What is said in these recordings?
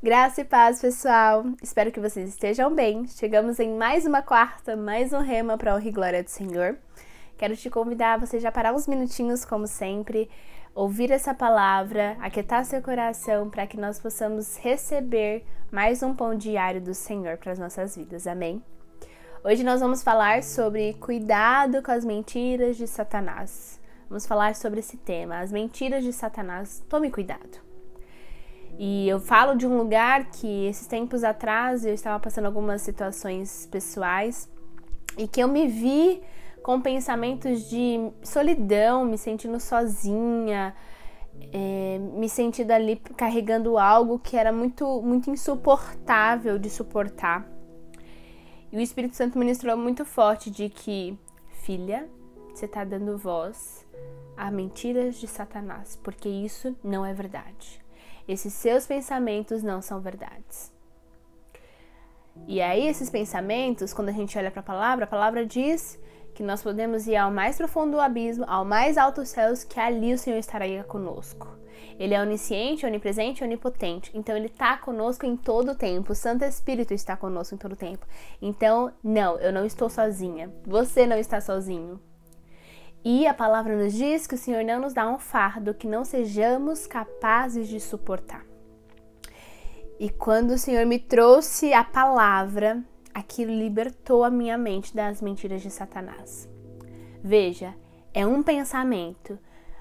Graça e paz, pessoal! Espero que vocês estejam bem. Chegamos em mais uma quarta, mais um rema para honra e glória do Senhor. Quero te convidar a você já parar uns minutinhos, como sempre, ouvir essa palavra, aquietar seu coração para que nós possamos receber mais um pão diário do Senhor para as nossas vidas. Amém? Hoje nós vamos falar sobre cuidado com as mentiras de Satanás. Vamos falar sobre esse tema, as mentiras de Satanás. Tome cuidado. E eu falo de um lugar que esses tempos atrás eu estava passando algumas situações pessoais e que eu me vi com pensamentos de solidão, me sentindo sozinha, é, me sentindo ali carregando algo que era muito, muito insuportável de suportar. E o Espírito Santo ministrou muito forte de que, filha, você está dando voz a mentiras de Satanás, porque isso não é verdade. Esses seus pensamentos não são verdades. E aí, esses pensamentos, quando a gente olha para a palavra, a palavra diz que nós podemos ir ao mais profundo do abismo, ao mais alto céus, que ali o Senhor estaria conosco. Ele é onisciente, onipresente e onipotente. Então ele está conosco em todo o tempo. O Santo Espírito está conosco em todo o tempo. Então, não, eu não estou sozinha. Você não está sozinho. E a palavra nos diz que o Senhor não nos dá um fardo que não sejamos capazes de suportar. E quando o Senhor me trouxe a palavra, aquilo libertou a minha mente das mentiras de Satanás. Veja, é um pensamento,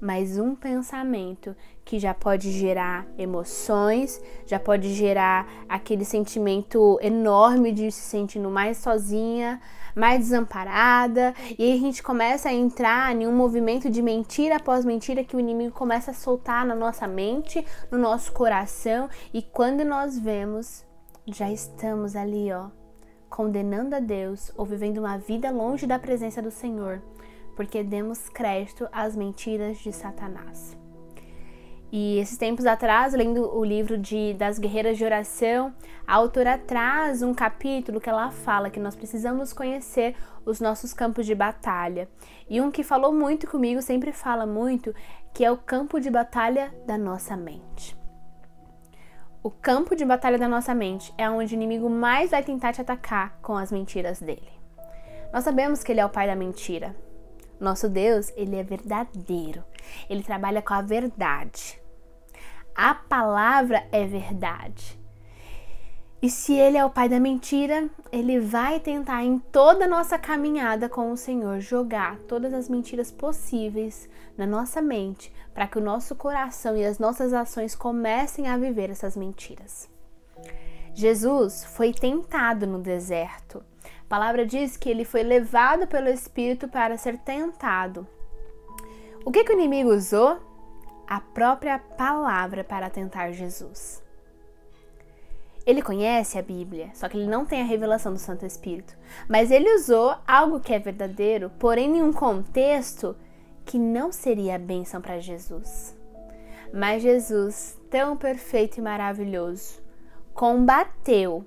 mas um pensamento que já pode gerar emoções, já pode gerar aquele sentimento enorme de se sentindo mais sozinha, mais desamparada, e aí a gente começa a entrar em um movimento de mentira após mentira que o inimigo começa a soltar na nossa mente, no nosso coração, e quando nós vemos, já estamos ali, ó, condenando a Deus ou vivendo uma vida longe da presença do Senhor porque demos crédito às mentiras de Satanás. E esses tempos atrás, lendo o livro de, das Guerreiras de Oração, a autora traz um capítulo que ela fala que nós precisamos conhecer os nossos campos de batalha. E um que falou muito comigo, sempre fala muito, que é o campo de batalha da nossa mente. O campo de batalha da nossa mente é onde o inimigo mais vai tentar te atacar com as mentiras dele. Nós sabemos que ele é o pai da mentira, nosso Deus, ele é verdadeiro. Ele trabalha com a verdade. A palavra é verdade. E se ele é o pai da mentira, ele vai tentar em toda a nossa caminhada com o Senhor jogar todas as mentiras possíveis na nossa mente, para que o nosso coração e as nossas ações comecem a viver essas mentiras. Jesus foi tentado no deserto. A palavra diz que ele foi levado pelo Espírito para ser tentado. O que, que o inimigo usou? A própria palavra para tentar Jesus. Ele conhece a Bíblia, só que ele não tem a revelação do Santo Espírito. Mas ele usou algo que é verdadeiro, porém em um contexto que não seria bênção para Jesus. Mas Jesus, tão perfeito e maravilhoso, combateu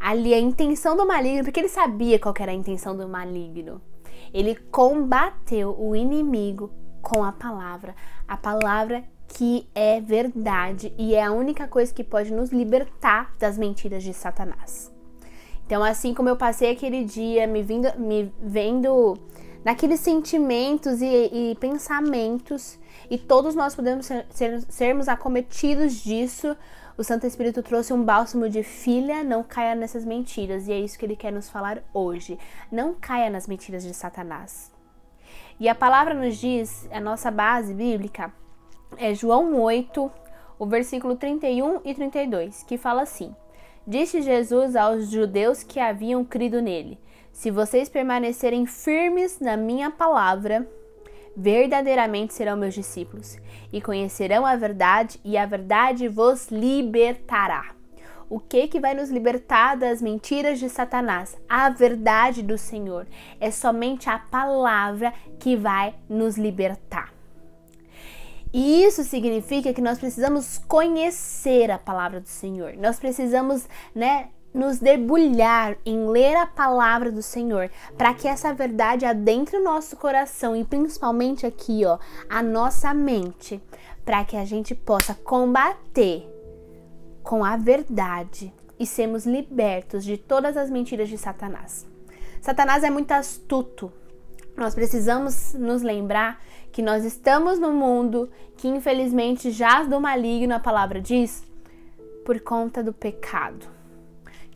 ali a intenção do maligno, porque ele sabia qual era a intenção do maligno. Ele combateu o inimigo com a palavra, a palavra que é verdade e é a única coisa que pode nos libertar das mentiras de Satanás. Então, assim como eu passei aquele dia me, vindo, me vendo naqueles sentimentos e, e pensamentos, e todos nós podemos ser, ser, sermos acometidos disso, o Santo Espírito trouxe um bálsamo de filha, não caia nessas mentiras. E é isso que ele quer nos falar hoje. Não caia nas mentiras de Satanás. E a palavra nos diz, a nossa base bíblica é João 8, o versículo 31 e 32, que fala assim: Disse Jesus aos judeus que haviam crido nele: Se vocês permanecerem firmes na minha palavra, verdadeiramente serão meus discípulos e conhecerão a verdade e a verdade vos libertará. O que que vai nos libertar das mentiras de Satanás? A verdade do Senhor. É somente a palavra que vai nos libertar. E isso significa que nós precisamos conhecer a palavra do Senhor. Nós precisamos, né, nos debulhar em ler a palavra do Senhor, para que essa verdade adentre o nosso coração e principalmente aqui, ó, a nossa mente, para que a gente possa combater com a verdade e sermos libertos de todas as mentiras de Satanás. Satanás é muito astuto. Nós precisamos nos lembrar que nós estamos no mundo que infelizmente jaz do maligno, a palavra diz, por conta do pecado,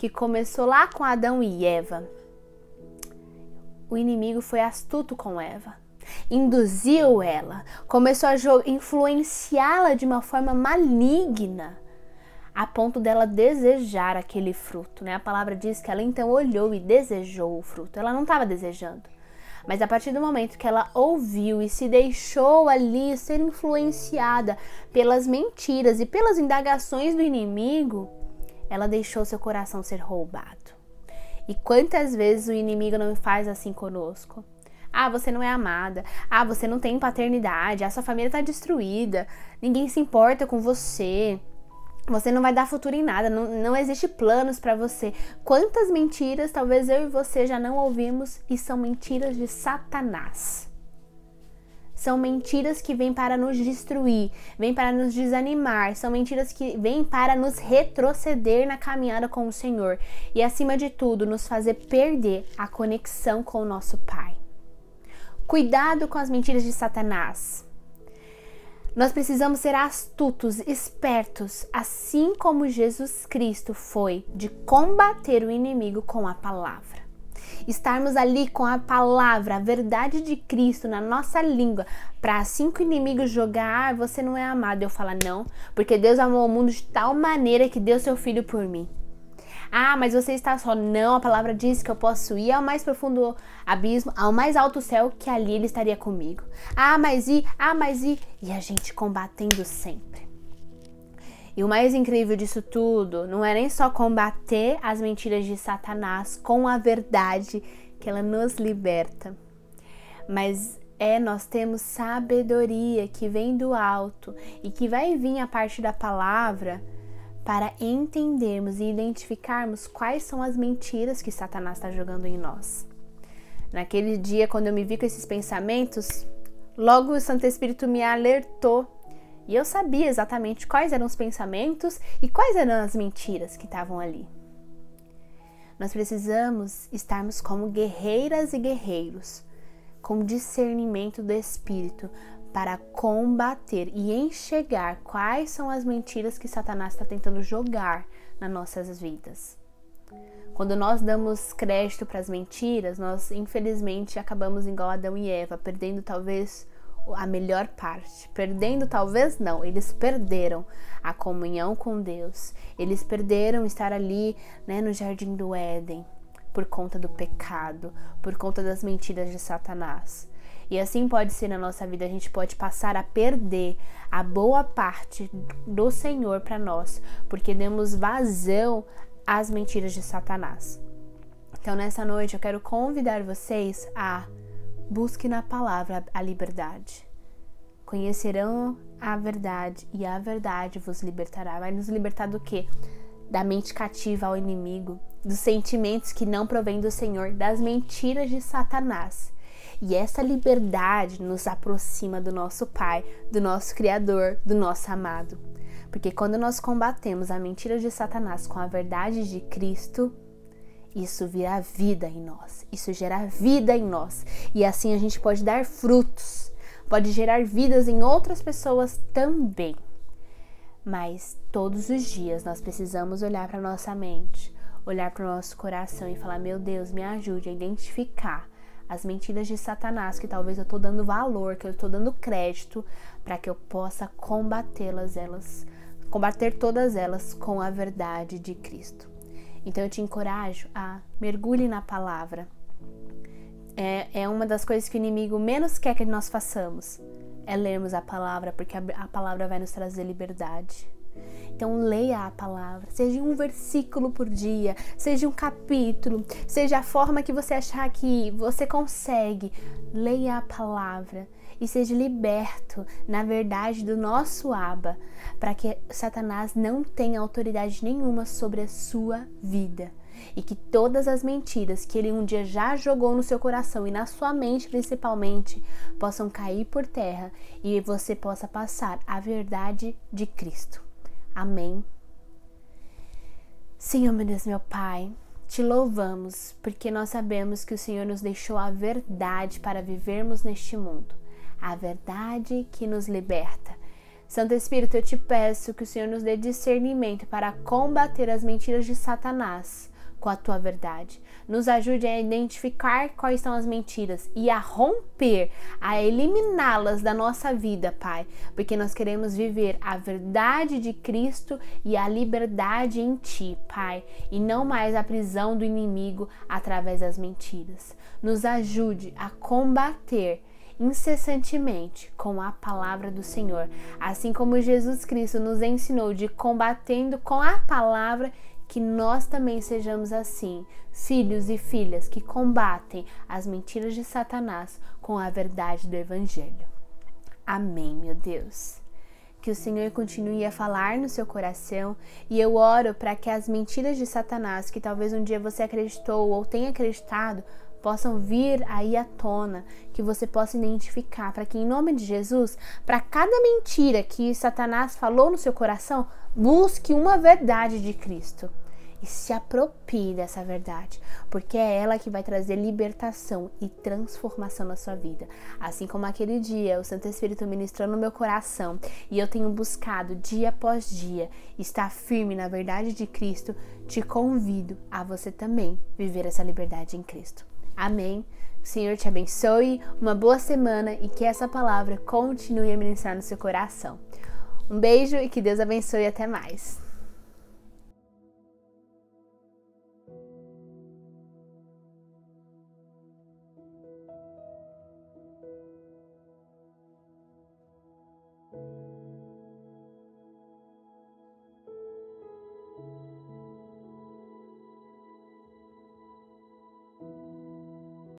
que começou lá com Adão e Eva. O inimigo foi astuto com Eva, induziu ela, começou a influenciá-la de uma forma maligna a ponto dela desejar aquele fruto, né? A palavra diz que ela então olhou e desejou o fruto. Ela não estava desejando. Mas a partir do momento que ela ouviu e se deixou ali ser influenciada pelas mentiras e pelas indagações do inimigo, ela deixou seu coração ser roubado. E quantas vezes o inimigo não faz assim conosco? Ah, você não é amada. Ah, você não tem paternidade. A sua família está destruída. Ninguém se importa com você. Você não vai dar futuro em nada, não, não existe planos para você. Quantas mentiras talvez eu e você já não ouvimos e são mentiras de Satanás. São mentiras que vêm para nos destruir, vêm para nos desanimar, são mentiras que vêm para nos retroceder na caminhada com o Senhor e, acima de tudo, nos fazer perder a conexão com o nosso Pai. Cuidado com as mentiras de Satanás. Nós precisamos ser astutos, espertos, assim como Jesus Cristo foi de combater o inimigo com a palavra. Estarmos ali com a palavra, a verdade de Cristo na nossa língua, para assim que o inimigo jogar, ah, você não é amado, eu falar não, porque Deus amou o mundo de tal maneira que deu seu filho por mim. Ah, mas você está só. Não, a palavra diz que eu posso ir ao mais profundo abismo, ao mais alto céu, que ali ele estaria comigo. Ah, mas e, ah, mas e. E a gente combatendo sempre. E o mais incrível disso tudo não é nem só combater as mentiras de Satanás com a verdade que ela nos liberta, mas é nós temos sabedoria que vem do alto e que vai vir a parte da palavra para entendermos e identificarmos quais são as mentiras que Satanás está jogando em nós. Naquele dia, quando eu me vi com esses pensamentos, logo o Santo Espírito me alertou e eu sabia exatamente quais eram os pensamentos e quais eram as mentiras que estavam ali. Nós precisamos estarmos como guerreiras e guerreiros, com discernimento do Espírito, para combater e enxergar quais são as mentiras que Satanás está tentando jogar nas nossas vidas. Quando nós damos crédito para as mentiras, nós infelizmente acabamos igual Adão e Eva, perdendo talvez a melhor parte. Perdendo talvez não, eles perderam a comunhão com Deus. Eles perderam estar ali, né, no jardim do Éden, por conta do pecado, por conta das mentiras de Satanás. E assim pode ser na nossa vida, a gente pode passar a perder a boa parte do Senhor para nós, porque demos vazão às mentiras de Satanás. Então, nessa noite, eu quero convidar vocês a busque na palavra a liberdade. Conhecerão a verdade e a verdade vos libertará. Vai nos libertar do quê? Da mente cativa ao inimigo, dos sentimentos que não provêm do Senhor, das mentiras de Satanás. E essa liberdade nos aproxima do nosso Pai, do nosso Criador, do nosso amado. Porque quando nós combatemos a mentira de Satanás com a verdade de Cristo, isso vira vida em nós, isso gera vida em nós. E assim a gente pode dar frutos, pode gerar vidas em outras pessoas também. Mas todos os dias nós precisamos olhar para nossa mente, olhar para o nosso coração e falar: Meu Deus, me ajude a identificar as mentiras de Satanás que talvez eu estou dando valor, que eu estou dando crédito, para que eu possa combatê-las, elas, combater todas elas com a verdade de Cristo. Então eu te encorajo a mergulhe na palavra. É, é uma das coisas que o inimigo menos quer que nós façamos, é lermos a palavra, porque a, a palavra vai nos trazer liberdade. Então leia a palavra, seja um versículo por dia, seja um capítulo, seja a forma que você achar que você consegue. Leia a palavra e seja liberto na verdade do nosso aba, para que Satanás não tenha autoridade nenhuma sobre a sua vida e que todas as mentiras que ele um dia já jogou no seu coração e na sua mente principalmente possam cair por terra e você possa passar a verdade de Cristo. Amém. Senhor, meu Deus, meu Pai, te louvamos porque nós sabemos que o Senhor nos deixou a verdade para vivermos neste mundo, a verdade que nos liberta. Santo Espírito, eu te peço que o Senhor nos dê discernimento para combater as mentiras de Satanás com a tua verdade. Nos ajude a identificar quais são as mentiras e a romper, a eliminá-las da nossa vida, Pai, porque nós queremos viver a verdade de Cristo e a liberdade em Ti, Pai, e não mais a prisão do inimigo através das mentiras. Nos ajude a combater incessantemente com a palavra do Senhor, assim como Jesus Cristo nos ensinou de combatendo com a palavra que nós também sejamos assim, filhos e filhas que combatem as mentiras de Satanás com a verdade do Evangelho. Amém, meu Deus. Que o Senhor continue a falar no seu coração e eu oro para que as mentiras de Satanás, que talvez um dia você acreditou ou tenha acreditado, possam vir aí à tona, que você possa identificar, para que em nome de Jesus, para cada mentira que Satanás falou no seu coração, busque uma verdade de Cristo e se aproprie dessa verdade, porque é ela que vai trazer libertação e transformação na sua vida. Assim como aquele dia o Santo Espírito ministrou no meu coração e eu tenho buscado dia após dia estar firme na verdade de Cristo, te convido a você também viver essa liberdade em Cristo. Amém. O Senhor te abençoe, uma boa semana e que essa palavra continue a ministrar no seu coração. Um beijo e que Deus abençoe até mais.